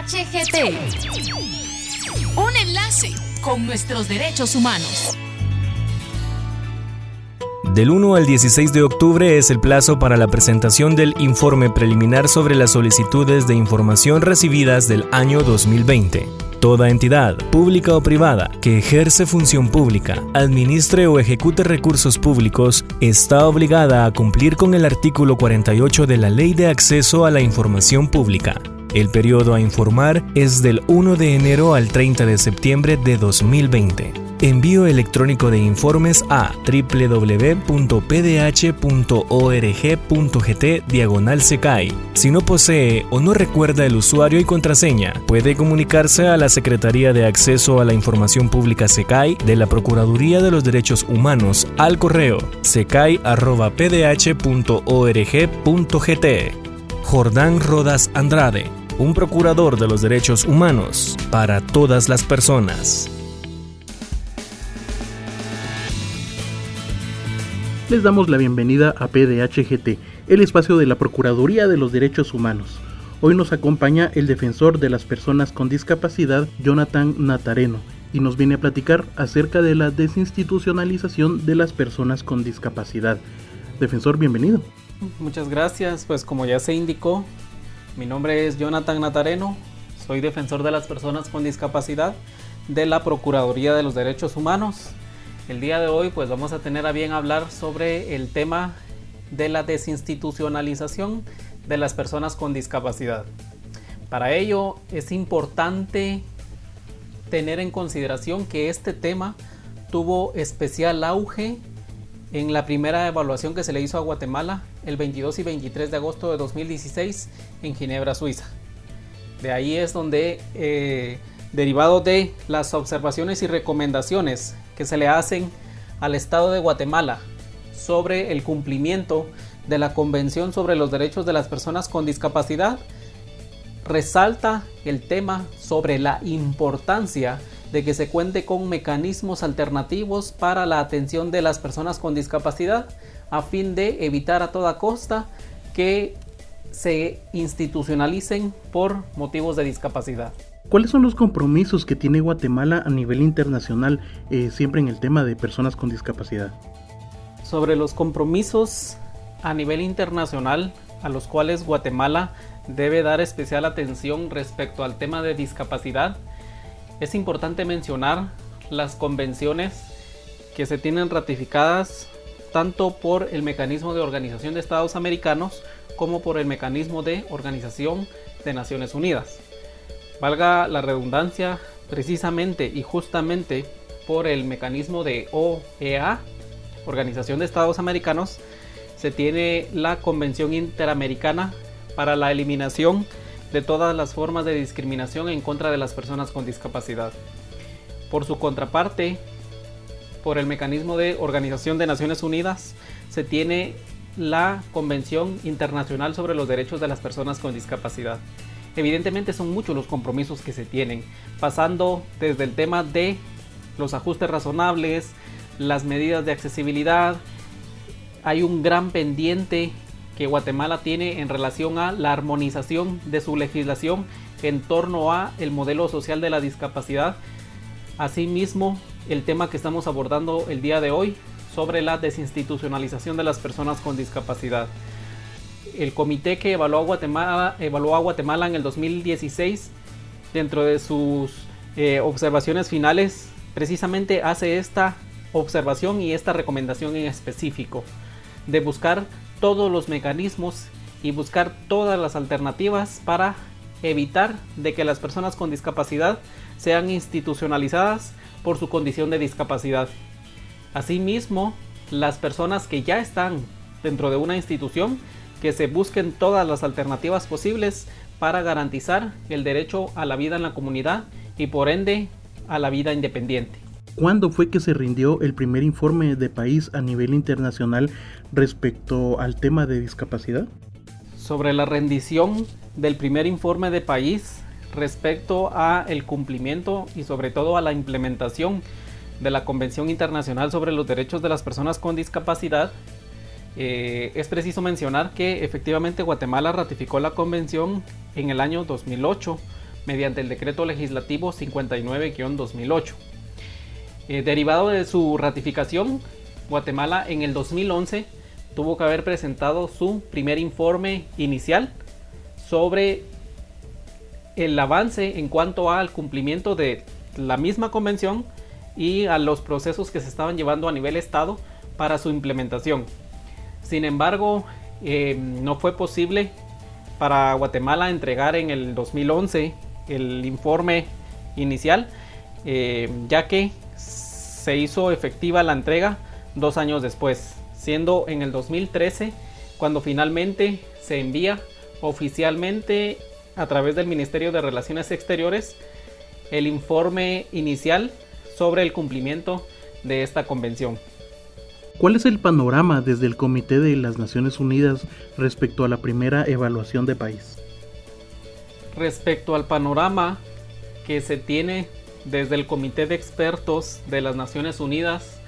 PDHGT. Un enlace con nuestros derechos humanos. Del 1 al 16 de octubre es el plazo para la presentación del informe preliminar sobre las solicitudes de información recibidas del año 2020. Toda entidad, pública o privada, que ejerce función pública, administre o ejecute recursos públicos, está obligada a cumplir con el artículo 48 de la Ley de Acceso a la Información Pública. El periodo a informar es del 1 de enero al 30 de septiembre de 2020. Envío electrónico de informes a www.pdh.org.gt diagonal secai. Si no posee o no recuerda el usuario y contraseña, puede comunicarse a la Secretaría de Acceso a la Información Pública SECAI de la Procuraduría de los Derechos Humanos al correo secai.pdh.org.gt. Jordán Rodas Andrade, un procurador de los derechos humanos para todas las personas. les damos la bienvenida a PDHGT, el espacio de la Procuraduría de los Derechos Humanos. Hoy nos acompaña el defensor de las personas con discapacidad, Jonathan Natareno, y nos viene a platicar acerca de la desinstitucionalización de las personas con discapacidad. Defensor, bienvenido. Muchas gracias, pues como ya se indicó, mi nombre es Jonathan Natareno, soy defensor de las personas con discapacidad de la Procuraduría de los Derechos Humanos el día de hoy pues vamos a tener a bien hablar sobre el tema de la desinstitucionalización de las personas con discapacidad. Para ello es importante tener en consideración que este tema tuvo especial auge en la primera evaluación que se le hizo a Guatemala el 22 y 23 de agosto de 2016 en Ginebra, Suiza. De ahí es donde, eh, derivado de las observaciones y recomendaciones que se le hacen al Estado de Guatemala sobre el cumplimiento de la Convención sobre los Derechos de las Personas con Discapacidad, resalta el tema sobre la importancia de que se cuente con mecanismos alternativos para la atención de las personas con discapacidad a fin de evitar a toda costa que se institucionalicen por motivos de discapacidad. ¿Cuáles son los compromisos que tiene Guatemala a nivel internacional eh, siempre en el tema de personas con discapacidad? Sobre los compromisos a nivel internacional a los cuales Guatemala debe dar especial atención respecto al tema de discapacidad, es importante mencionar las convenciones que se tienen ratificadas tanto por el mecanismo de Organización de Estados Americanos como por el mecanismo de Organización de Naciones Unidas. Valga la redundancia, precisamente y justamente por el mecanismo de OEA, Organización de Estados Americanos, se tiene la Convención Interamericana para la eliminación de todas las formas de discriminación en contra de las personas con discapacidad. Por su contraparte, por el mecanismo de Organización de Naciones Unidas, se tiene la Convención Internacional sobre los Derechos de las Personas con Discapacidad. Evidentemente son muchos los compromisos que se tienen, pasando desde el tema de los ajustes razonables, las medidas de accesibilidad. Hay un gran pendiente que Guatemala tiene en relación a la armonización de su legislación en torno a el modelo social de la discapacidad. Asimismo, el tema que estamos abordando el día de hoy sobre la desinstitucionalización de las personas con discapacidad el comité que evaluó a Guatemala, evaluó a Guatemala en el 2016, dentro de sus eh, observaciones finales, precisamente hace esta observación y esta recomendación en específico, de buscar todos los mecanismos y buscar todas las alternativas para evitar de que las personas con discapacidad sean institucionalizadas por su condición de discapacidad. Asimismo, las personas que ya están dentro de una institución que se busquen todas las alternativas posibles para garantizar el derecho a la vida en la comunidad y por ende a la vida independiente. ¿Cuándo fue que se rindió el primer informe de país a nivel internacional respecto al tema de discapacidad? Sobre la rendición del primer informe de país respecto a el cumplimiento y sobre todo a la implementación de la Convención Internacional sobre los Derechos de las Personas con Discapacidad, eh, es preciso mencionar que efectivamente Guatemala ratificó la convención en el año 2008 mediante el decreto legislativo 59-2008. Eh, derivado de su ratificación, Guatemala en el 2011 tuvo que haber presentado su primer informe inicial sobre el avance en cuanto al cumplimiento de la misma convención y a los procesos que se estaban llevando a nivel estado para su implementación. Sin embargo, eh, no fue posible para Guatemala entregar en el 2011 el informe inicial, eh, ya que se hizo efectiva la entrega dos años después, siendo en el 2013 cuando finalmente se envía oficialmente a través del Ministerio de Relaciones Exteriores el informe inicial sobre el cumplimiento de esta convención. ¿Cuál es el panorama desde el Comité de las Naciones Unidas respecto a la primera evaluación de país? Respecto al panorama que se tiene desde el Comité de Expertos de las Naciones Unidas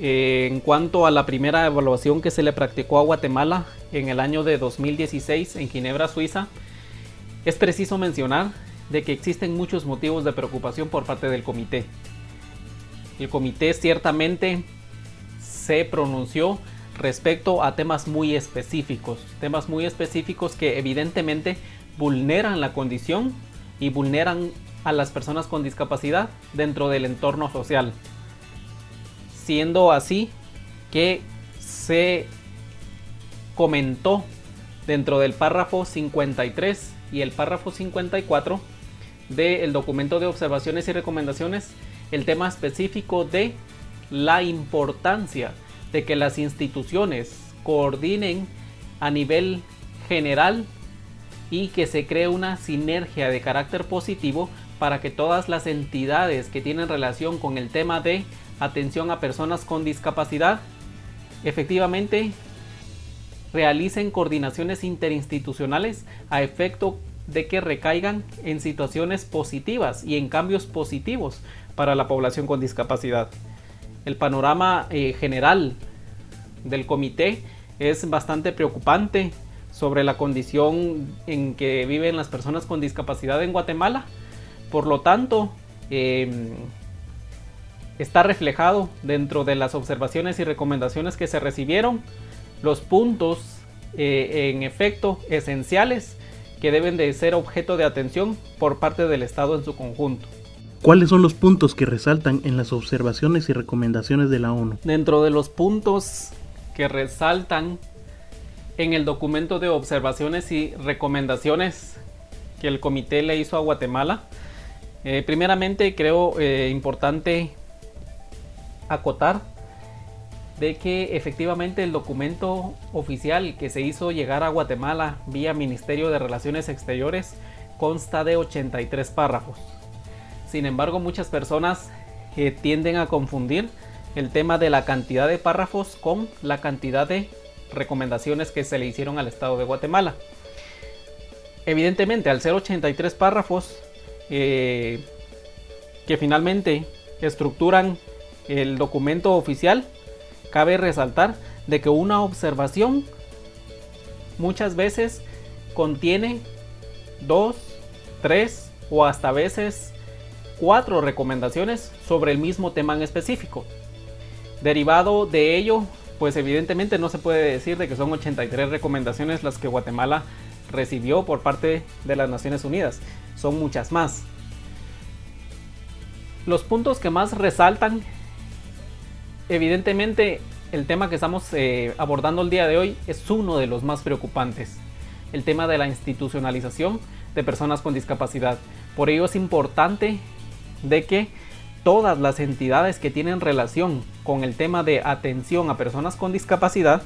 eh, en cuanto a la primera evaluación que se le practicó a Guatemala en el año de 2016 en Ginebra, Suiza, es preciso mencionar de que existen muchos motivos de preocupación por parte del comité. El comité ciertamente se pronunció respecto a temas muy específicos, temas muy específicos que evidentemente vulneran la condición y vulneran a las personas con discapacidad dentro del entorno social. Siendo así que se comentó dentro del párrafo 53 y el párrafo 54 del documento de observaciones y recomendaciones el tema específico de la importancia de que las instituciones coordinen a nivel general y que se cree una sinergia de carácter positivo para que todas las entidades que tienen relación con el tema de atención a personas con discapacidad efectivamente realicen coordinaciones interinstitucionales a efecto de que recaigan en situaciones positivas y en cambios positivos para la población con discapacidad el panorama eh, general del comité es bastante preocupante sobre la condición en que viven las personas con discapacidad en Guatemala. Por lo tanto, em, está reflejado dentro de las observaciones y recomendaciones que se recibieron los puntos eh, en efecto esenciales que deben de ser objeto de atención por parte del Estado en su conjunto. ¿Cuáles son los puntos que resaltan en las observaciones y recomendaciones de la ONU? Dentro de los puntos que resaltan en el documento de observaciones y recomendaciones que el comité le hizo a Guatemala, eh, primeramente creo eh, importante acotar de que efectivamente el documento oficial que se hizo llegar a Guatemala vía Ministerio de Relaciones Exteriores consta de 83 párrafos. Sin embargo, muchas personas eh, tienden a confundir el tema de la cantidad de párrafos con la cantidad de recomendaciones que se le hicieron al Estado de Guatemala. Evidentemente, al ser 83 párrafos eh, que finalmente estructuran el documento oficial, cabe resaltar de que una observación muchas veces contiene dos, tres o hasta veces cuatro recomendaciones sobre el mismo tema en específico. Derivado de ello, pues evidentemente no se puede decir de que son 83 recomendaciones las que Guatemala recibió por parte de las Naciones Unidas. Son muchas más. Los puntos que más resaltan, evidentemente el tema que estamos eh, abordando el día de hoy es uno de los más preocupantes. El tema de la institucionalización de personas con discapacidad. Por ello es importante de que todas las entidades que tienen relación con el tema de atención a personas con discapacidad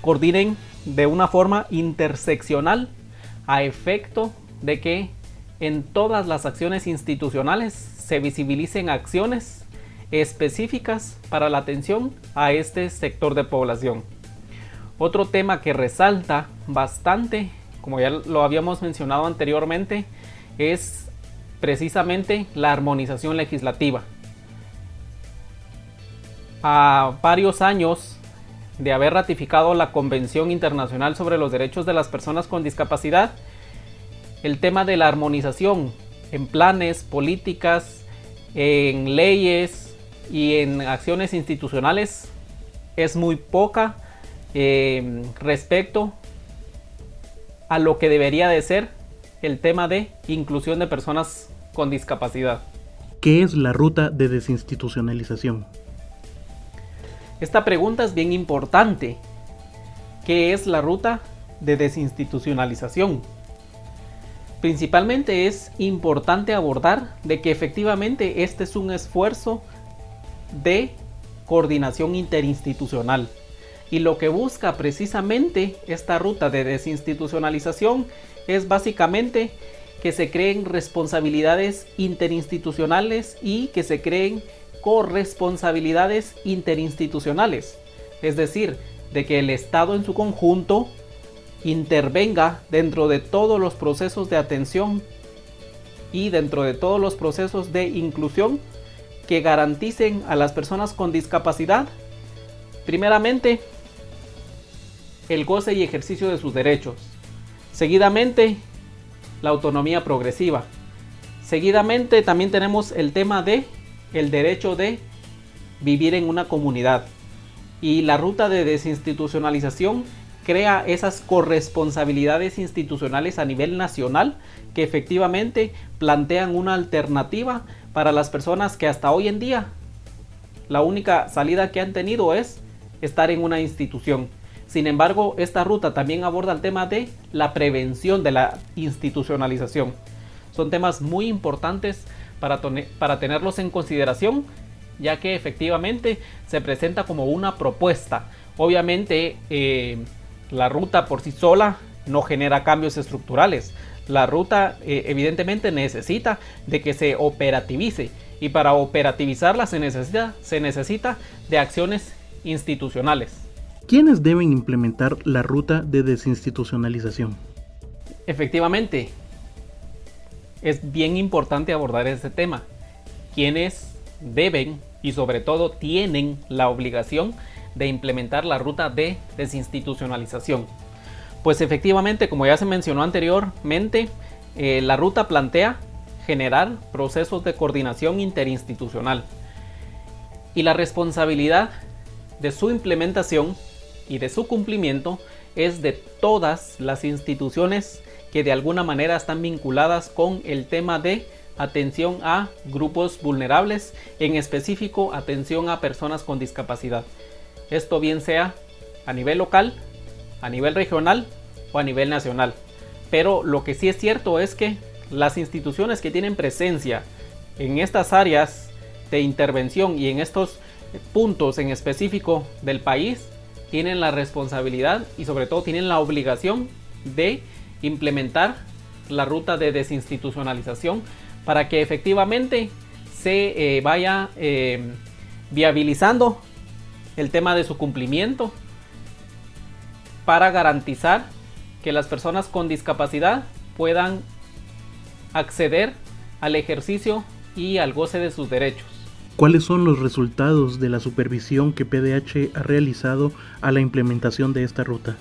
coordinen de una forma interseccional a efecto de que en todas las acciones institucionales se visibilicen acciones específicas para la atención a este sector de población. Otro tema que resalta bastante, como ya lo habíamos mencionado anteriormente, es precisamente la armonización legislativa. A varios años de haber ratificado la Convención Internacional sobre los Derechos de las Personas con Discapacidad, el tema de la armonización en planes, políticas, en leyes y en acciones institucionales es muy poca eh, respecto a lo que debería de ser el tema de inclusión de personas con discapacidad. ¿Qué es la ruta de desinstitucionalización? Esta pregunta es bien importante. ¿Qué es la ruta de desinstitucionalización? Principalmente es importante abordar de que efectivamente este es un esfuerzo de coordinación interinstitucional. Y lo que busca precisamente esta ruta de desinstitucionalización es básicamente que se creen responsabilidades interinstitucionales y que se creen corresponsabilidades interinstitucionales. Es decir, de que el Estado en su conjunto intervenga dentro de todos los procesos de atención y dentro de todos los procesos de inclusión que garanticen a las personas con discapacidad, primeramente, el goce y ejercicio de sus derechos. Seguidamente, la autonomía progresiva. Seguidamente también tenemos el tema de el derecho de vivir en una comunidad. Y la ruta de desinstitucionalización crea esas corresponsabilidades institucionales a nivel nacional que efectivamente plantean una alternativa para las personas que hasta hoy en día la única salida que han tenido es estar en una institución. Sin embargo, esta ruta también aborda el tema de la prevención de la institucionalización. Son temas muy importantes para, para tenerlos en consideración, ya que efectivamente se presenta como una propuesta. Obviamente, eh, la ruta por sí sola no genera cambios estructurales. La ruta eh, evidentemente necesita de que se operativice y para operativizarla se necesita, se necesita de acciones institucionales. ¿Quiénes deben implementar la ruta de desinstitucionalización? Efectivamente, es bien importante abordar este tema. ¿Quiénes deben y sobre todo tienen la obligación de implementar la ruta de desinstitucionalización? Pues efectivamente, como ya se mencionó anteriormente, eh, la ruta plantea generar procesos de coordinación interinstitucional y la responsabilidad de su implementación y de su cumplimiento es de todas las instituciones que de alguna manera están vinculadas con el tema de atención a grupos vulnerables, en específico atención a personas con discapacidad. Esto bien sea a nivel local, a nivel regional o a nivel nacional. Pero lo que sí es cierto es que las instituciones que tienen presencia en estas áreas de intervención y en estos puntos en específico del país tienen la responsabilidad y sobre todo tienen la obligación de implementar la ruta de desinstitucionalización para que efectivamente se eh, vaya eh, viabilizando el tema de su cumplimiento para garantizar que las personas con discapacidad puedan acceder al ejercicio y al goce de sus derechos. ¿Cuáles son los resultados de la supervisión que PDH ha realizado a la implementación de esta ruta?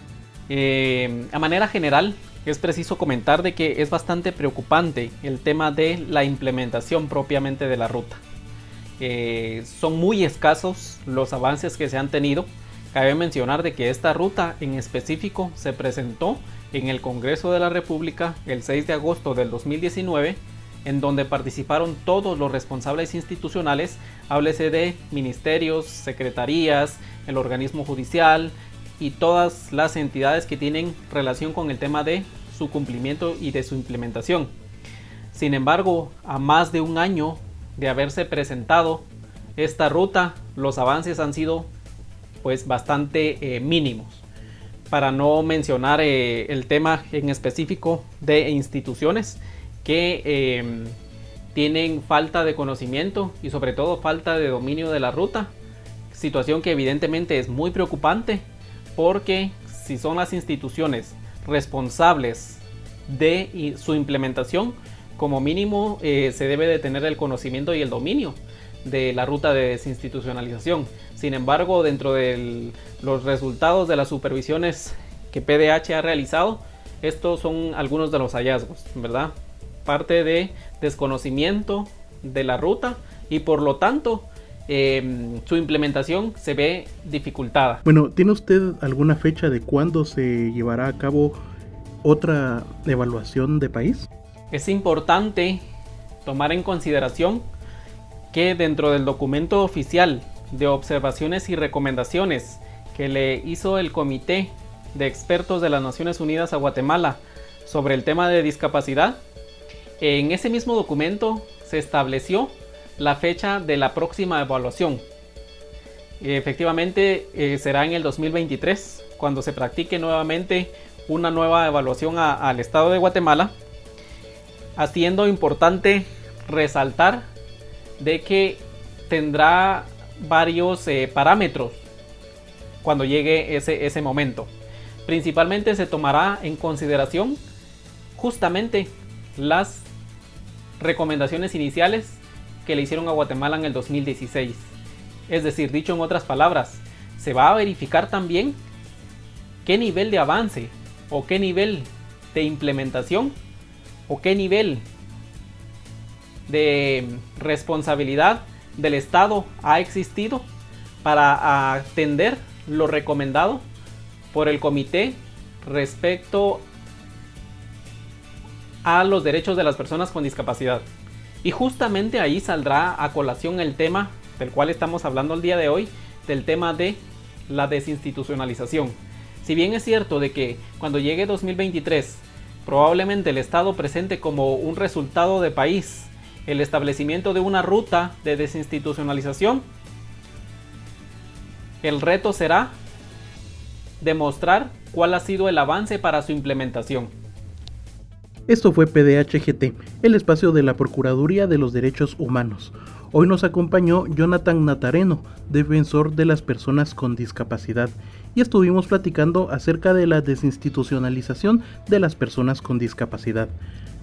Eh, a manera general, es preciso comentar de que es bastante preocupante el tema de la implementación propiamente de la ruta. Eh, son muy escasos los avances que se han tenido. Cabe mencionar de que esta ruta en específico se presentó en el Congreso de la República el 6 de agosto del 2019 en donde participaron todos los responsables institucionales, háblese de ministerios, secretarías, el organismo judicial y todas las entidades que tienen relación con el tema de su cumplimiento y de su implementación. Sin embargo, a más de un año de haberse presentado esta ruta, los avances han sido pues bastante eh, mínimos. Para no mencionar eh, el tema en específico de instituciones, que em, tienen falta de conocimiento y sobre todo falta de dominio de la ruta. Situación que evidentemente es muy preocupante porque si son las instituciones responsables de su implementación, como mínimo eh, se debe de tener el conocimiento y el dominio de la ruta de desinstitucionalización. Sin embargo, dentro de los resultados de las supervisiones que PDH ha realizado, Estos son algunos de los hallazgos, ¿verdad? Parte de desconocimiento de la ruta y por lo tanto em, su implementación se ve dificultada. Bueno, ¿tiene usted alguna fecha de cuándo se llevará a cabo otra evaluación de país? Es importante tomar en consideración que dentro del documento oficial de observaciones y recomendaciones que le hizo el Comité de Expertos de las Naciones Unidas a Guatemala sobre el tema de discapacidad, en ese mismo documento se estableció la fecha de la próxima evaluación. Efectivamente eh, será en el 2023 cuando se practique nuevamente una nueva evaluación al Estado de Guatemala, haciendo importante resaltar de que tendrá varios eh, parámetros cuando llegue ese, ese momento. Principalmente se tomará en consideración justamente las recomendaciones iniciales que le hicieron a Guatemala en el 2016. Es decir, dicho en otras palabras, se va a verificar también qué nivel de avance o qué nivel de implementación o qué nivel de responsabilidad del Estado ha existido para atender lo recomendado por el comité respecto a los derechos de las personas con discapacidad. Y justamente ahí saldrá a colación el tema del cual estamos hablando el día de hoy, del tema de la desinstitucionalización. Si bien es cierto de que cuando llegue 2023 probablemente el Estado presente como un resultado de país el establecimiento de una ruta de desinstitucionalización, el reto será demostrar cuál ha sido el avance para su implementación. Esto fue PDHGT, el espacio de la Procuraduría de los Derechos Humanos. Hoy nos acompañó Jonathan Natareno, defensor de las personas con discapacidad, y estuvimos platicando acerca de la desinstitucionalización de las personas con discapacidad.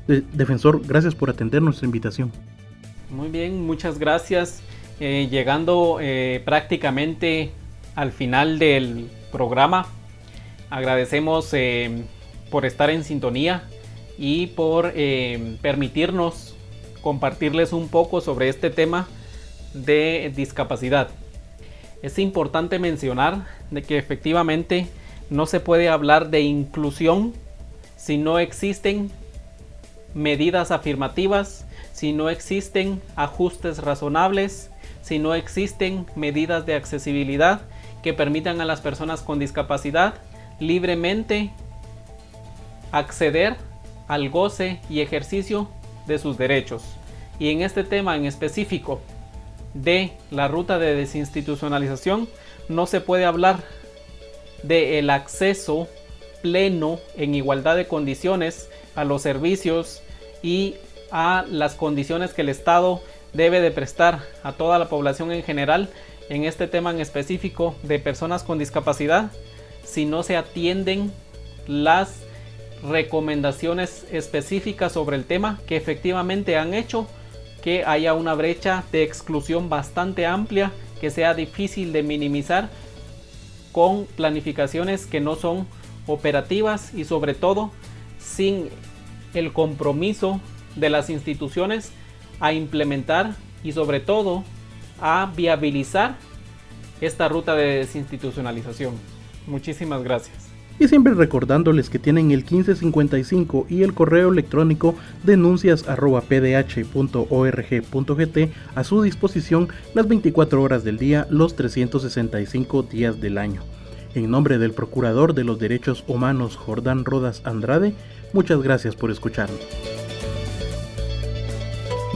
defensor, gracias por atender nuestra invitación. Muy bien, muchas gracias. Eh, llegando eh, prácticamente al final del programa, agradecemos eh, por estar en sintonía y por eh, permitirnos compartirles un poco sobre este tema de discapacidad. Es importante mencionar de que efectivamente no se puede hablar de inclusión si no existen medidas afirmativas, si no existen ajustes razonables, si no existen medidas de accesibilidad que permitan a las personas con discapacidad libremente acceder al goce y ejercicio de sus derechos. Y en este tema en específico de la ruta de desinstitucionalización no se puede hablar de el acceso pleno en igualdad de condiciones a los servicios y a las condiciones que el Estado debe de prestar a toda la población en general en este tema en específico de personas con discapacidad si no se atienden las recomendaciones específicas sobre el tema que efectivamente han hecho que haya una brecha de exclusión bastante amplia que sea difícil de minimizar con planificaciones que no son operativas y sobre todo sin el compromiso de las instituciones a implementar y sobre todo a viabilizar esta ruta de desinstitucionalización. Muchísimas gracias y siempre recordándoles que tienen el 1555 y el correo electrónico denuncias.pdh.org.gt a su disposición las 24 horas del día, los 365 días del año. En nombre del Procurador de los Derechos Humanos Jordán Rodas Andrade, muchas gracias por escucharnos.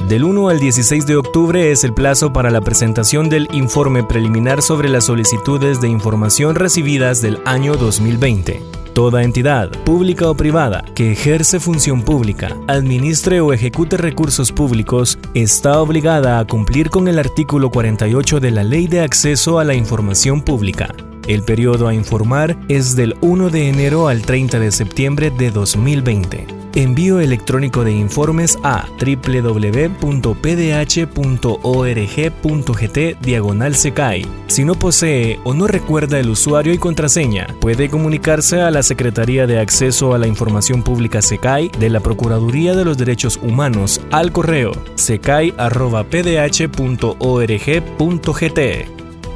Del 1 al 16 de octubre es el plazo para la presentación del informe preliminar sobre las solicitudes de información recibidas del año 2020. Toda entidad, pública o privada, que ejerce función pública, administre o ejecute recursos públicos, está obligada a cumplir con el artículo 48 de la Ley de Acceso a la Información Pública. El periodo a informar es del 1 de enero al 30 de septiembre de 2020. Envío electrónico de informes a www.pdh.org.gt diagonal secai. Si no posee o no recuerda el usuario y contraseña, puede comunicarse a la Secretaría de Acceso a la Información Pública SECAI de la Procuraduría de los Derechos Humanos al correo secai.pdh.org.gt.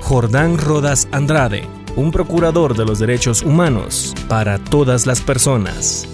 Jordán Rodas Andrade, un procurador de los derechos humanos para todas las personas.